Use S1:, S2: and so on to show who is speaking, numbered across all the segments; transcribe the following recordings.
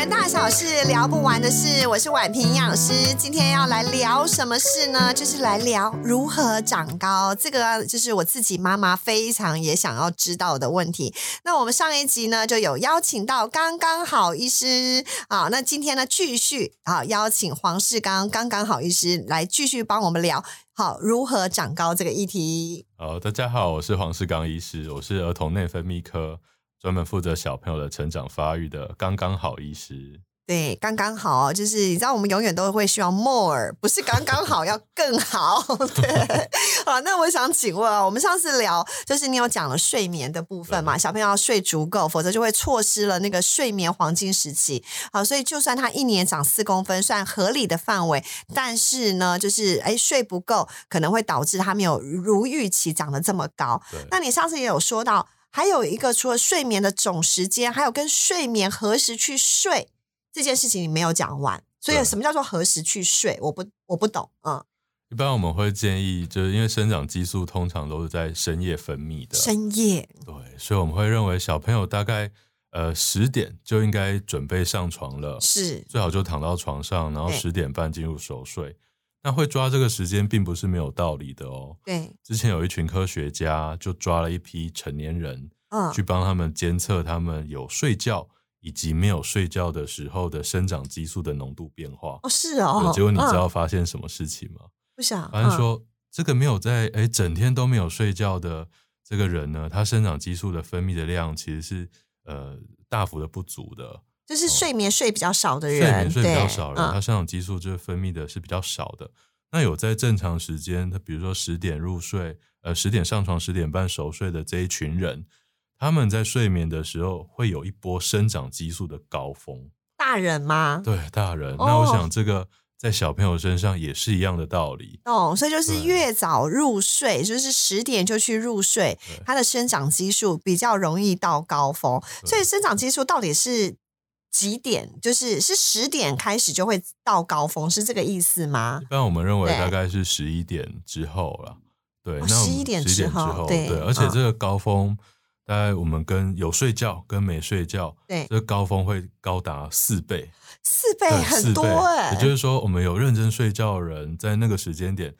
S1: 人大小事聊不完的事，我是婉平营养师。今天要来聊什么事呢？就是来聊如何长高。这个就是我自己妈妈非常也想要知道的问题。那我们上一集呢就有邀请到刚刚好医师啊，那今天呢继续啊邀请黄世刚刚刚好医师来继续帮我们聊好如何长高这个议题。
S2: 好，大家好，我是黄世刚医师，我是儿童内分泌科。专门负责小朋友的成长发育的刚刚好医师，
S1: 对，刚刚好，就是你知道，我们永远都会希望 more，不是刚刚好，要更好。对，好，那我想请问啊，我们上次聊就是你有讲了睡眠的部分嘛？小朋友要睡足够，否则就会错失了那个睡眠黄金时期。好，所以就算他一年长四公分，算合理的范围，但是呢，就是哎睡不够，可能会导致他没有如预期长得这么高。那你上次也有说到。还有一个，除了睡眠的总时间，还有跟睡眠何时去睡这件事情，你没有讲完。所以，什么叫做何时去睡？我不，我不懂。嗯，
S2: 一般我们会建议，就是因为生长激素通常都是在深夜分泌的。
S1: 深夜，
S2: 对，所以我们会认为小朋友大概呃十点就应该准备上床了，
S1: 是
S2: 最好就躺到床上，然后十点半进入熟睡。那会抓这个时间，并不是没有道理的哦。
S1: 对，
S2: 之前有一群科学家就抓了一批成年人，嗯，去帮他们监测他们有睡觉以及没有睡觉的时候的生长激素的浓度变化。
S1: 哦，是哦。
S2: 结果你知道发现什么事情吗？
S1: 不想。
S2: 反正说这个没有在哎整天都没有睡觉的这个人呢，他生长激素的分泌的量其实是呃大幅的不足的。
S1: 就是睡眠睡比较少的人，
S2: 睡眠睡比较少的人，他生长激素就分泌的是比较少的。那有在正常时间，他比如说十点入睡，呃，十点上床，十点半熟睡的这一群人，他们在睡眠的时候会有一波生长激素的高峰。
S1: 大人吗？
S2: 对，大人。那我想这个在小朋友身上也是一样的道理。
S1: 哦，所以就是越早入睡，就是十点就去入睡，他的生长激素比较容易到高峰。所以生长激素到底是？几点？就是是十点开始就会到高峰，是这个意思吗？
S2: 一般我们认为大概是十一点之后了。对，
S1: 十一点之后，对，
S2: 而且这个高峰大概我们跟有睡觉跟没睡觉，
S1: 对，
S2: 这个高峰会高达四倍，
S1: 四倍很多哎。
S2: 也就是说，我们有认真睡觉的人，在那个时间点，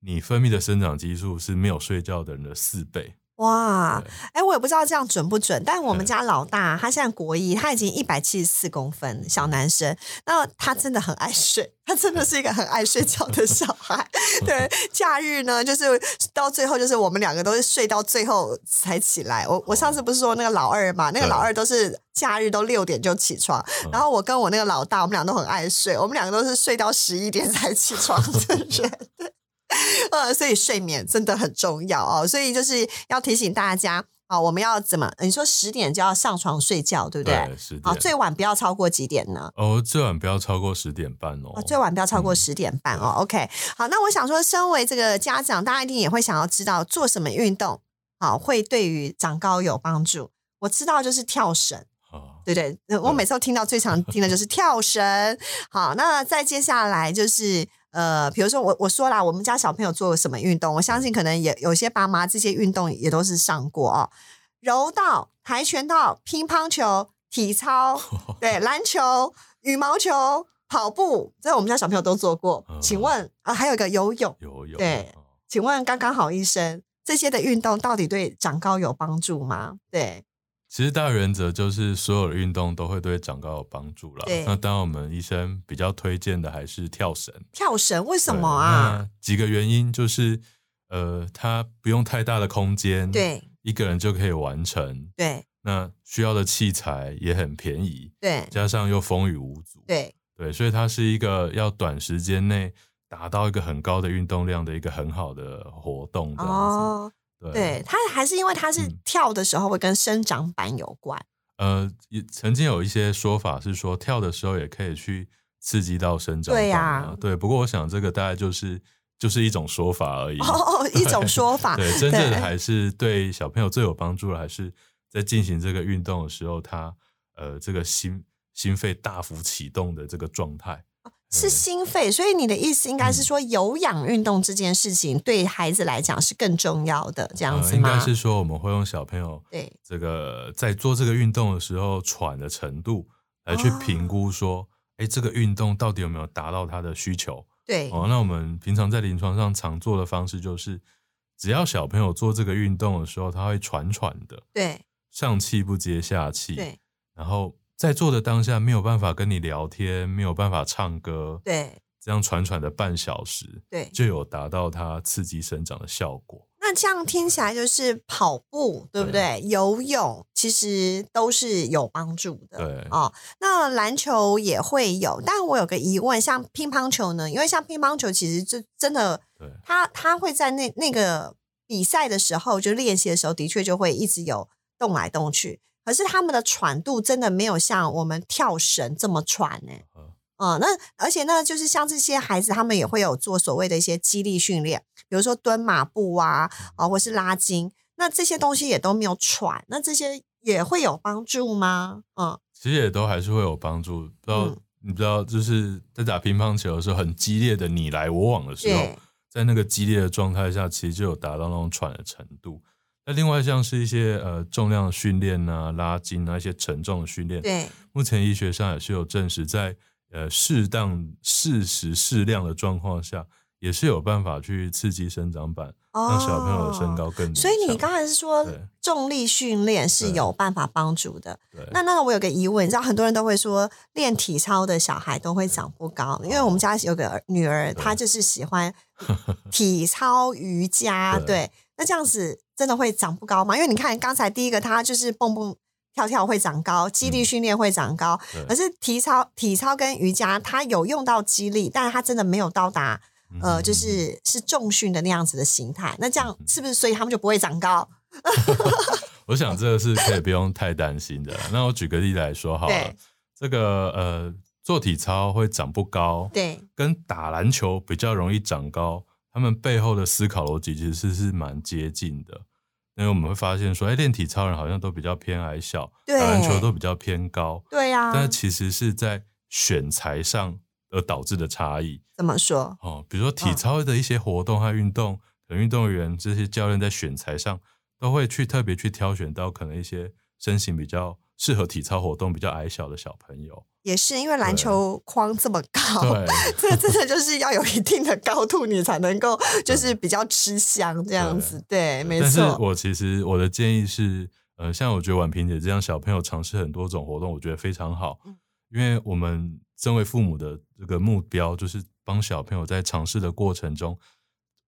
S2: 你分泌的生长激素是没有睡觉的人的四倍。
S1: 哇，哎，我也不知道这样准不准，但我们家老大他现在国一，他已经一百七十四公分，小男生，那他真的很爱睡，他真的是一个很爱睡觉的小孩。对，假日呢，就是到最后，就是我们两个都是睡到最后才起来。我我上次不是说那个老二嘛，那个老二都是假日都六点就起床，然后我跟我那个老大，我们俩都很爱睡，我们两个都是睡到十一点才起床的人。呃，所以睡眠真的很重要哦，所以就是要提醒大家啊，我们要怎么？你说十点就要上床睡觉，对不对？
S2: 十点。
S1: 最晚不要超过几点呢？
S2: 哦，最晚不要超过十点半哦。
S1: 最晚不要超过十点半哦。OK，好，那我想说，身为这个家长，大家一定也会想要知道做什么运动好会对于长高有帮助。我知道就是跳绳，对对？我每次都听到最常听的就是跳绳。好，那再接下来就是。呃，比如说我我说啦，我们家小朋友做什么运动，我相信可能也有些爸妈这些运动也都是上过哦，柔道、跆拳道、乒乓球、体操，对，篮球、羽毛球、跑步，这我们家小朋友都做过。请问啊，还有一个游泳，
S2: 游泳，
S1: 对，请问刚刚好医生，这些的运动到底对长高有帮助吗？对。
S2: 其实大原则就是所有的运动都会对长高有帮助了。那当然我们医生比较推荐的还是跳绳。
S1: 跳绳为什么啊？
S2: 几个原因就是，呃，它不用太大的空间，
S1: 对，
S2: 一个人就可以完成。
S1: 对，
S2: 那需要的器材也很便宜。
S1: 对，
S2: 加上又风雨无阻。
S1: 对，
S2: 对，所以它是一个要短时间内达到一个很高的运动量的一个很好的活动。哦。
S1: 对他还是因为他是跳的时候会跟生长板有关。
S2: 呃，曾经有一些说法是说跳的时候也可以去刺激到生长。
S1: 对
S2: 呀，对。不过我想这个大概就是就是一种说法而已。
S1: 哦，一种说法。
S2: 对，真正的还是对小朋友最有帮助的，还是在进行这个运动的时候，他呃这个心心肺大幅启动的这个状态。
S1: 是心肺，所以你的意思应该是说有氧运动这件事情对孩子来讲是更重要的，这样子
S2: 吗？应该是说我们会用小朋友
S1: 对。
S2: 这个在做这个运动的时候喘的程度来去评估说，哎，这个运动到底有没有达到他的需求？
S1: 对，
S2: 哦，那我们平常在临床上常做的方式就是，只要小朋友做这个运动的时候，他会喘喘的，
S1: 对，
S2: 上气不接下气，
S1: 对，
S2: 然后在做的当下没有办法跟你聊天，没有办法唱歌，
S1: 对，
S2: 这样喘喘的半小时，
S1: 对，
S2: 就有达到它刺激生长的效果。
S1: 那这样听起来就是跑步，对不对？游泳其实都是有帮助的。
S2: 对
S1: 哦，那篮球也会有，但我有个疑问，像乒乓球呢？因为像乒乓球，其实就真的，他他会在那那个比赛的时候，就练习的时候，的确就会一直有动来动去。可是他们的喘度真的没有像我们跳绳这么喘呢。啊，那而且呢，就是像这些孩子，他们也会有做所谓的一些肌力训练，比如说蹲马步啊，啊，或是拉筋，那这些东西也都没有喘，那这些也会有帮助吗？嗯，
S2: 其实也都还是会有帮助。不知道你不知道，就是在打乒乓球的时候，很激烈的你来我往的时候，在那个激烈的状态下，其实就有达到那种喘的程度。那另外像是一些呃重量训练啊、拉筋啊一些沉重的训练，
S1: 对，
S2: 目前医学上也是有证实在。呃，适当、适时、适量的状况下，也是有办法去刺激生长板，让小朋友的身高更。
S1: 所以你刚才是说重力训练是有办法帮助的。那那我有个疑问，你知道很多人都会说练体操的小孩都会长不高，因为我们家有个女儿，她就是喜欢 体操瑜伽。对，那这样子真的会长不高吗？因为你看刚才第一个，他就是蹦蹦。跳跳会长高，肌力训练会长高，可是体操、体操跟瑜伽，它有用到肌力，但是它真的没有到达呃，就是是重训的那样子的形态。那这样是不是所以他们就不会长高？
S2: 我想这个是可以不用太担心的。那我举个例来说好了，这个呃，做体操会长不高，
S1: 对，
S2: 跟打篮球比较容易长高，他们背后的思考逻辑其实是蛮接近的。因为我们会发现说，哎，练体操人好像都比较偏矮小，打篮球都比较偏高，
S1: 对呀。
S2: 但其实是在选材上而导致的差异。
S1: 怎么说？
S2: 哦，比如说体操的一些活动和运动，可能运动员这些教练在选材上都会去特别去挑选到可能一些身形比较适合体操活动、比较矮小的小朋友。
S1: 也是因为篮球框这么高，这真的就是要有一定的高度，你才能够就是比较吃香这样子。对，没错。但
S2: 是我其实我的建议是，呃，像我觉得婉萍姐这样小朋友尝试很多种活动，我觉得非常好。因为我们身为父母的这个目标就是帮小朋友在尝试的过程中，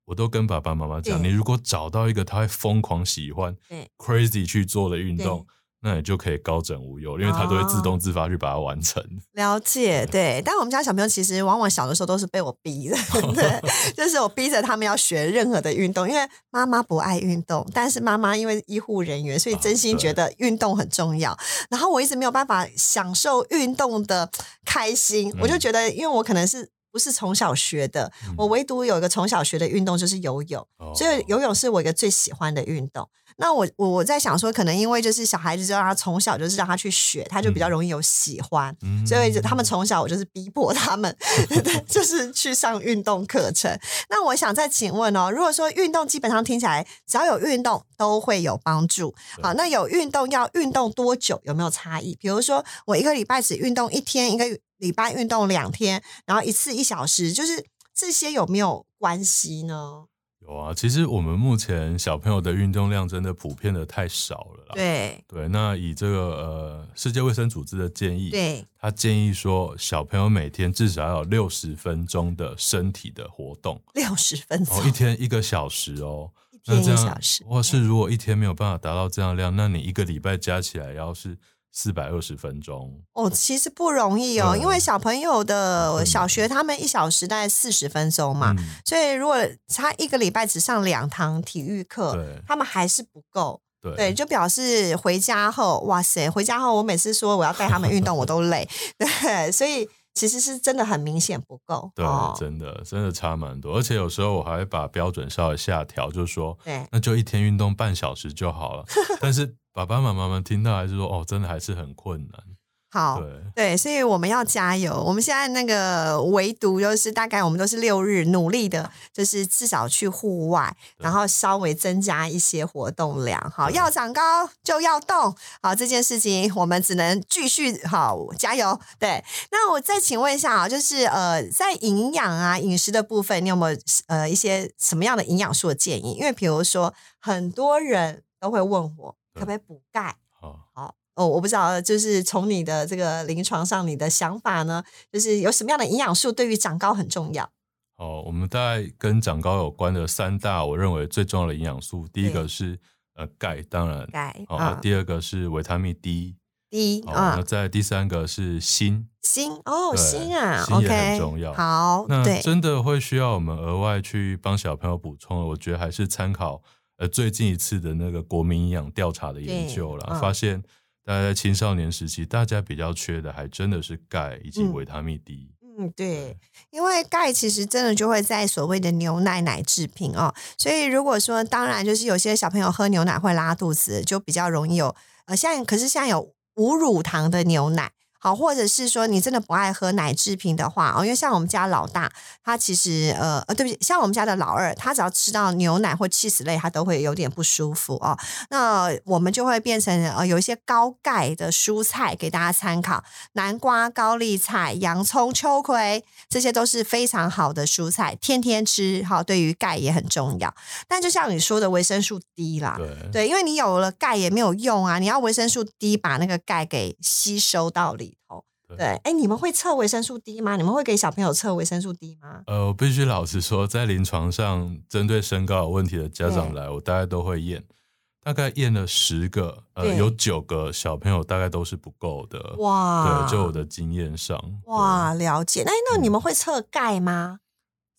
S2: 我都跟爸爸妈妈讲，你如果找到一个他会疯狂喜欢、crazy 去做的运动。那你就可以高枕无忧，因为他都会自动自发去把它完成。
S1: 了解，对。但我们家小朋友其实往往小的时候都是被我逼的，对，就是我逼着他们要学任何的运动，因为妈妈不爱运动，但是妈妈因为医护人员，所以真心觉得运动很重要。然后我一直没有办法享受运动的开心，我就觉得，因为我可能是不是从小学的，我唯独有一个从小学的运动就是游泳，所以游泳是我一个最喜欢的运动。那我我我在想说，可能因为就是小孩子就让他从小就是让他去学，他就比较容易有喜欢，所以他们从小我就是逼迫他们，就是去上运动课程。那我想再请问哦，如果说运动基本上听起来只要有运动都会有帮助，好，那有运动要运动多久？有没有差异？比如说我一个礼拜只运动一天，一个礼拜运动两天，然后一次一小时，就是这些有没有关系呢？
S2: 有啊，其实我们目前小朋友的运动量真的普遍的太少了啦。
S1: 对
S2: 对，那以这个呃世界卫生组织的建议，
S1: 对，
S2: 他建议说小朋友每天至少要有六十分钟的身体的活动，
S1: 六十分钟，
S2: 一天一个小时哦，
S1: 一天一小时，
S2: 或是如果一天没有办法达到这样量，那你一个礼拜加起来要是。四百二十分钟
S1: 哦，其实不容易哦，因为小朋友的小学他们一小时大概四十分钟嘛，所以如果他一个礼拜只上两堂体育课，他们还是不够。对，就表示回家后，哇塞，回家后我每次说我要带他们运动，我都累。对，所以。其实是真的很明显不够，
S2: 对，真的真的差蛮多，而且有时候我还会把标准稍微下调，就是说，
S1: 对，
S2: 那就一天运动半小时就好了。但是爸爸妈妈们听到还是说，哦，真的还是很困难。
S1: 好，
S2: 对，
S1: 对，所以我们要加油。我们现在那个唯独就是大概我们都是六日努力的，就是至少去户外，然后稍微增加一些活动量。好，要长高就要动。好，这件事情我们只能继续好加油。对，那我再请问一下啊，就是呃，在营养啊饮食的部分，你有没有呃一些什么样的营养素的建议？因为比如说很多人都会问我可不可以补钙。哦，我不知道，就是从你的这个临床上，你的想法呢，就是有什么样的营养素对于长高很重要？
S2: 哦，我们大概跟长高有关的三大，我认为最重要的营养素，第一个是呃钙，当然，
S1: 钙
S2: 好，
S1: 啊，
S2: 第二个是维他命 D，好，
S1: 第一啊
S2: 那，再第三个是锌。
S1: 锌哦，
S2: 对
S1: 锌啊
S2: 锌也很
S1: ，OK，
S2: 重要。
S1: 好，
S2: 那，真的会需要我们额外去帮小朋友补充的，我觉得还是参考呃最近一次的那个国民营养调查的研究了，发现大家在青少年时期，大家比较缺的还真的是钙以及
S1: 嗯
S2: 维他命 D。
S1: 嗯，对，因为钙其实真的就会在所谓的牛奶奶制品哦，所以如果说当然就是有些小朋友喝牛奶会拉肚子，就比较容易有呃，现在可是现在有无乳糖的牛奶。好，或者是说你真的不爱喝奶制品的话哦，因为像我们家老大，他其实呃呃，对不起，像我们家的老二，他只要吃到牛奶或 cheese 类，他都会有点不舒服哦。那我们就会变成呃有一些高钙的蔬菜给大家参考，南瓜、高丽菜、洋葱、秋葵，这些都是非常好的蔬菜，天天吃好，对于钙也很重要。但就像你说的维生素 D 啦，
S2: 对，
S1: 对，因为你有了钙也没有用啊，你要维生素 D 把那个钙给吸收到里头。
S2: 对
S1: 对，哎，你们会测维生素 D 吗？你们会给小朋友测维生素 D 吗？
S2: 呃，我必须老实说，在临床上，针对身高有问题的家长
S1: 对
S2: 来，我大概都会验，大概验了十个，呃，有九个小朋友大概都是不够的。
S1: 哇，
S2: 对，就我的经验上，
S1: 哇，了解。那那你们会测钙吗？
S2: 对，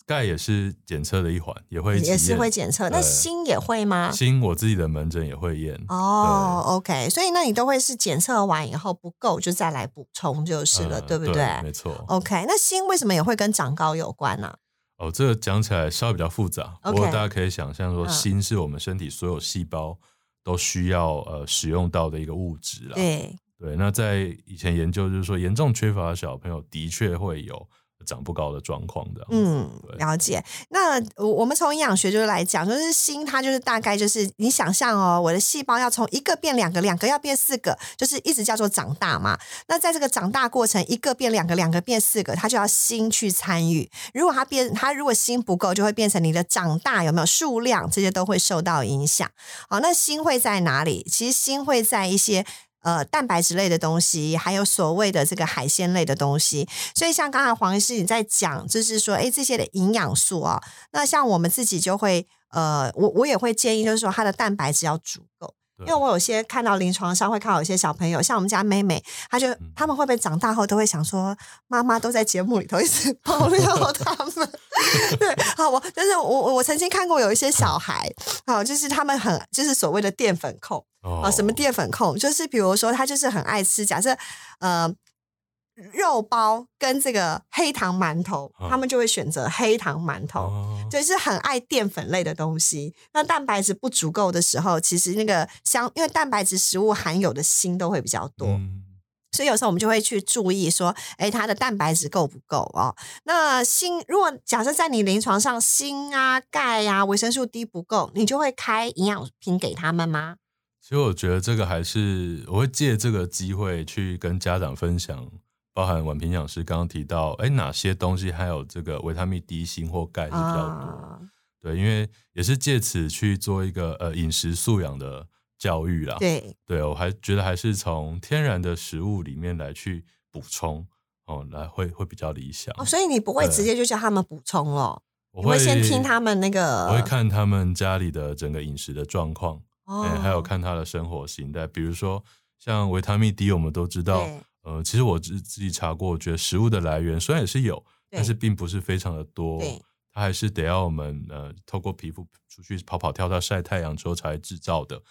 S2: 钙也是检测的一环，也会
S1: 也是会检测。那锌也会吗？
S2: 锌我自己的门诊也会验。
S1: 哦，OK，所以那你都会是检测完以后不够就再来补充就是了，
S2: 嗯
S1: 对不对
S2: 没错。
S1: ？OK，那锌为什么也会跟长高有关呢、
S2: 哦，这个讲起来稍微比较复杂，不过大家可以想象说，
S1: 嗯
S2: 锌是我们身体所有细胞都需要呃使用到的一个物质啦。
S1: 对，
S2: 对，那在以前研究就是说，严重缺乏的小朋友的确会有长不高的状况的。
S1: 嗯，了解。那我我们从营养学就是来讲，就是锌它就是大概就是你想象哦，我的细胞要从一个变两个，两个要变四个，就是一直叫做长大嘛。那在这个长大过程，一个变两个，两个变四个，它就要锌去参与。如果它变，它如果锌不够，就会变成你的长大有没有数量，这些都会受到影响。好，那锌会在哪里？其实锌会在一些。呃，蛋白质类的东西，还有所谓的这个海鲜类的东西，所以像刚才黄医师你在讲，就是说，哎，这些的营养素啊、那像我们自己就会，呃，我我也会建议，就是说它的蛋白质要足够。因
S2: 对
S1: 为我有些看到临床上会看到有些小朋友，像我们家妹妹，她就他们会不会长大后都会想说，妈妈都在节目里头一直爆料他们。对，好，我就是我我我曾经看过有一些小孩，好，就是他们很就是所谓的淀粉控，
S2: 哦
S1: 啊，什么淀粉控？就是比如说，他就是很爱吃，假设呃肉包跟这个黑糖馒头，
S2: 嗯
S1: 他们就会选择黑糖馒头。
S2: 哦
S1: 就是很爱淀粉类的东西，那蛋白质不足够的时候，其实那个相因为蛋白质食物含有的锌都会比较多，
S2: 嗯
S1: 所以有时候我们就会去注意说，哎，它的蛋白质够不够哦？那锌，如果假设在你临床上锌啊、钙啊、维生素 D 不够，你就会开营养品给他们吗？
S2: 其实我觉得这个还是我会借这个机会去跟家长分享，包含宛平讲师刚刚提到，哎，哪些东西还有这个维他命 D、锌或钙是比较多。
S1: 啊，
S2: 对，因为也是借此去做一个呃饮食素养的教育啦。
S1: 对，
S2: 对，我还觉得还是从天然的食物里面来去补充哦，来会会比较理想。
S1: 哦，所以你不会直接就叫他们补充了，
S2: 我
S1: 你会先听他们那个，
S2: 我会看他们家里的整个饮食的状况，
S1: 哦
S2: 哎、还有看他的生活形态。比如说像维他命 D，我们都知道
S1: 对，
S2: 呃，其实我自自己查过，我觉得食物的来源虽然也是有，但是并不是非常的多
S1: 对。
S2: 它还是得要我们呃透过皮肤出去跑跑跳跳晒太阳之后才制造的。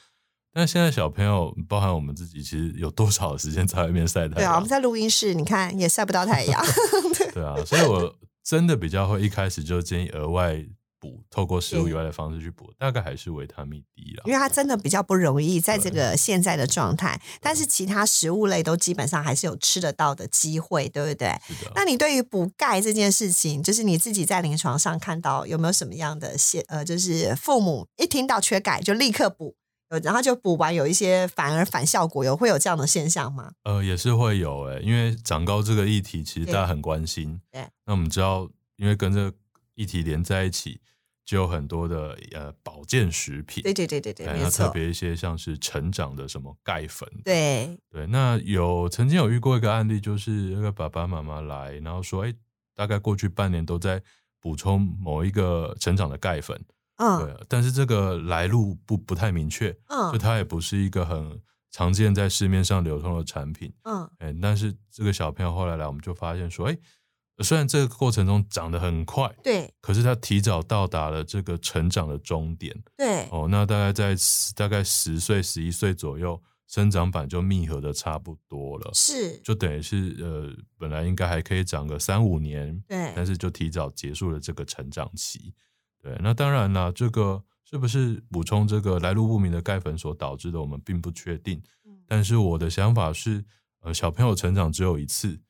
S2: 但现在小朋友，包含我们自己，其实有多少的时间在外面晒太阳
S1: 对啊，我
S2: 阳
S1: 们？在录音室，你看也晒不到太阳。
S2: 对啊，所以我真的比较会一开始就建议额外补，透过食物以外的方式去补，大概还是维他命 D 啦。
S1: 因为它真的比较不容易在这个现在的状态，但是其他食物类都基本上还是有吃得到的机会，对不对？那你对于补钙这件事情，就是你自己在临床上看到有没有什么样的现呃，就是父母一听到缺钙就立刻补，呃，然后就补完有一些反而反效果，有会有这样的现象吗？
S2: 呃，也是会有诶、因为长高这个议题其实大家很关心。
S1: 对，
S2: 那我们知道，因为跟这个议题连在一起，就有很多的呃保健食品。
S1: 对对对对对，
S2: 哎那特，别一些像是成长的什么钙粉，
S1: 对。
S2: 对，那有曾经有遇过一个案例，就是那个爸爸妈妈来，然后说，哎，大概过去半年都在补充某一个成长的钙粉，
S1: 嗯。
S2: 对，但是这个来路不不太明确，嗯。就
S1: 嗯
S2: 它也不是一个很常见在市面上流通的产品，
S1: 嗯，
S2: 哎，但是这个小朋友后来来，我们就发现说，哎，虽然这个过程中长得很快，
S1: 对
S2: 可是他提早到达了这个成长的终点，
S1: 对
S2: 哦，那大概在十大概十岁、十一岁左右，生长板就密合的差不多了，
S1: 是，
S2: 就等于是呃，本来应该还可以长个三五年，
S1: 对
S2: 但是就提早结束了这个成长期。对，那当然啦，这个是不是补充这个来路不明的钙粉所导致的，我们并不确定。
S1: 嗯
S2: 但是我的想法是，呃，小朋友成长只有一次，
S1: 嗯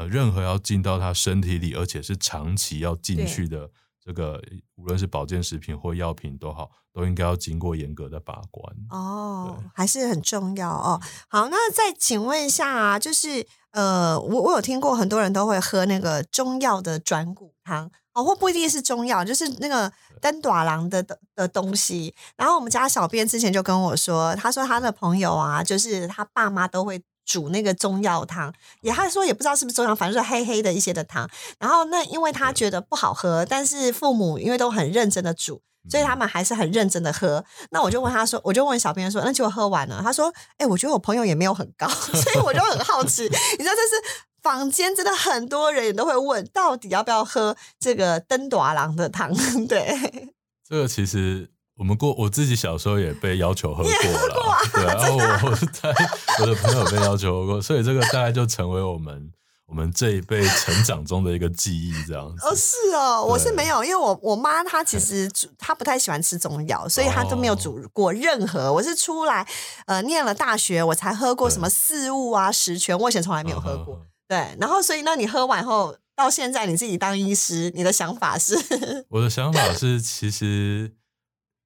S2: 呃，任何要进到他身体里，而且是长期要进去的，这个无论是保健食品或药品都好，都应该要经过严格的把关。
S1: 哦，还是很重要哦。好，那再请问一下啊，就是呃，我我有听过很多人都会喝那个中药的转骨汤哦，或不一定是中药，就是那个登短郎的的的东西。然后我们家小编之前就跟我说，他说他的朋友啊，就是他爸妈都会。煮那个中药汤，也他说也不知道是不是中药，反正是黑黑的一些的汤。然后那因为他觉得不好喝，但是父母因为都很认真的煮，所以他们还是很认真的喝。那我就问他说，我就问小编说，那结果喝完了，他说，哎、我觉得我朋友也没有很高，所以我就很好奇，你知道这是。坊间真的很多人也都会问，到底要不要喝这个登短郎的汤？对，
S2: 这个其实我们过我自己小时候也被要求喝过了，
S1: 啊
S2: 对，然后我我在我的朋友被要求喝过，所以这个大概就成为我们我们这一辈成长中的一个记忆，这样子。
S1: 哦，是哦，我是
S2: 对
S1: 没有，因为我我妈她其实煮，她不太喜欢吃中药，所以她都没有煮过任何。我是出来呃念了大学，我才喝过什么四物啊、十全，我以前从来没有喝过。对，然后所以呢，你喝完后到现在你自己当医师，你的想法是？
S2: 我的想法是，其实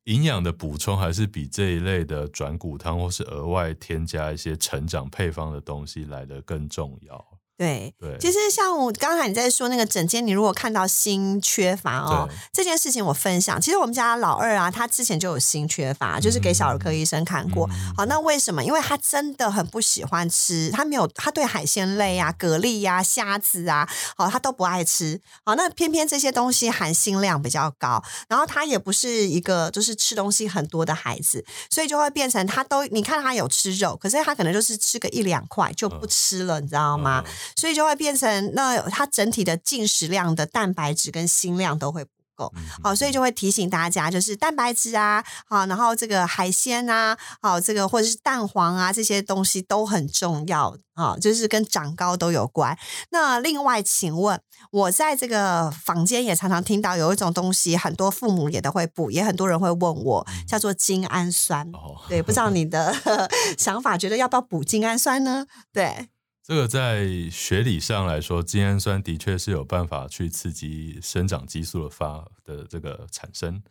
S2: 营养的补充还是比这一类的转骨汤或是额外添加一些成长配方的东西来的更重要。
S1: 对，
S2: 对，
S1: 其实像我刚才你在说那个整间，你如果看到锌缺乏哦
S2: 对，
S1: 这件事情我分享。其实我们家老二啊，他之前就有锌缺乏，就是给小儿科医生看过。
S2: 嗯
S1: 好，那为什么？因为他真的很不喜欢吃，他没有，他对海鲜类啊、蛤蜊呀、虾子啊，好，他都不爱吃。好，那偏偏这些东西含锌量比较高，然后他也不是一个就是吃东西很多的孩子，所以就会变成他都，你看他有吃肉，可是他可能就是吃个一两块就不吃了，你知道吗？
S2: 嗯
S1: 所以就会变成那它整体的进食量的蛋白质跟锌量都会不够。
S2: 嗯
S1: 好，所以就会提醒大家，就是蛋白质啊，好，然后这个海鲜啊，好，这个或者是蛋黄啊，这些东西都很重要啊，就是跟长高都有关。那另外，请问我在这个房间也常常听到有一种东西，很多父母也都会补，也很多人会问我，叫做精氨酸。
S2: 哦，
S1: 对，不知道你的 想法，觉得要不要补精氨酸呢？对，
S2: 这个在学理上来说，精氨酸的确是有办法去刺激生长激素的发的这个产生，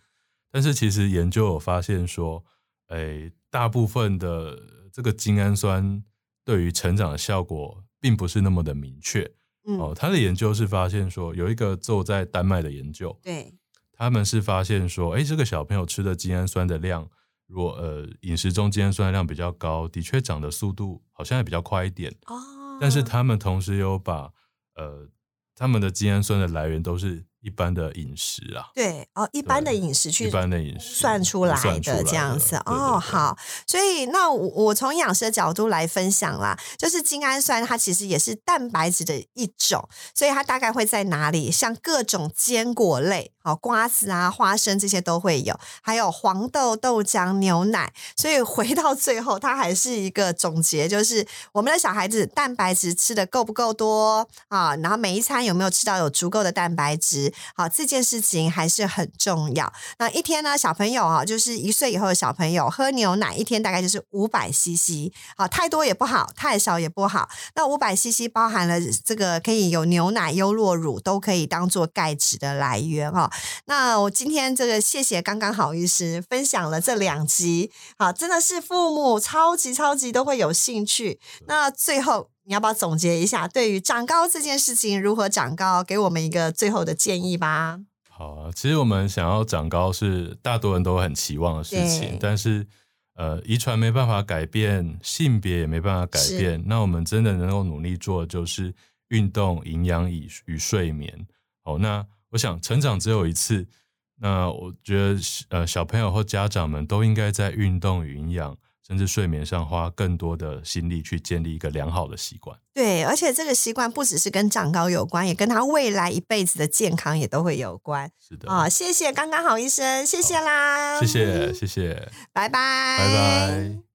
S2: 但是其实研究有发现说，诶，大部分的这个精氨酸对于成长的效果并不是那么的明确。
S1: 嗯，
S2: 哦，他的研究是发现说，有一个做在丹麦的研究，
S1: 对，
S2: 他们是发现说，哎，这个小朋友吃的精氨酸的量，如果呃饮食中精氨酸的量比较高，的确长的速度好像也比较快一点。
S1: 哦，
S2: 但是他们同时有把呃他们的精氨酸的来源都是一般的饮食啊，
S1: 对哦，一般的饮食去
S2: 一般的饮食
S1: 算出来的这样子哦。
S2: 对
S1: 好，所以那我我从营养师的角度来分享啦，就是精氨酸它其实也是蛋白质的一种，所以它大概会在哪里？像各种坚果类，好瓜子啊、花生这些都会有，还有黄豆、豆浆、牛奶。所以回到最后，它还是一个总结，就是我们的小孩子蛋白质吃的够不够多啊？然后每一餐有没有吃到有足够的蛋白质？好这件事情还是很重要。那一天呢，小朋友啊，就是一岁以后的小朋友喝牛奶一天大概就是五百 CC，好，太多也不好，太少也不好。那五百 CC 包含了这个可以有牛奶、优酪乳，都可以当做钙质的来源哈。那我今天这个谢谢刚刚好医师分享了这两集，好，真的是父母超级超级都会有兴趣。那最后你要不要总结一下，对于长高这件事情如何长高，给我们一个最后的建议吧？
S2: 好啊，其实我们想要长高是大多人都很期望的事情，但是呃，遗传没办法改变，性别也没办法改变，那我们真的能够努力做的就是运动、营养与与睡眠。好，那我想成长只有一次，那我觉得呃，小朋友或家长们都应该在运动与营养。甚至睡眠上花更多的心力去建立一个良好的习惯。
S1: 对，而且这个习惯不只是跟长高有关，也跟他未来一辈子的健康也都会有关。
S2: 是的
S1: 啊，谢谢刚刚好医生，谢谢啦，
S2: 谢谢谢谢，
S1: 拜拜
S2: 拜拜。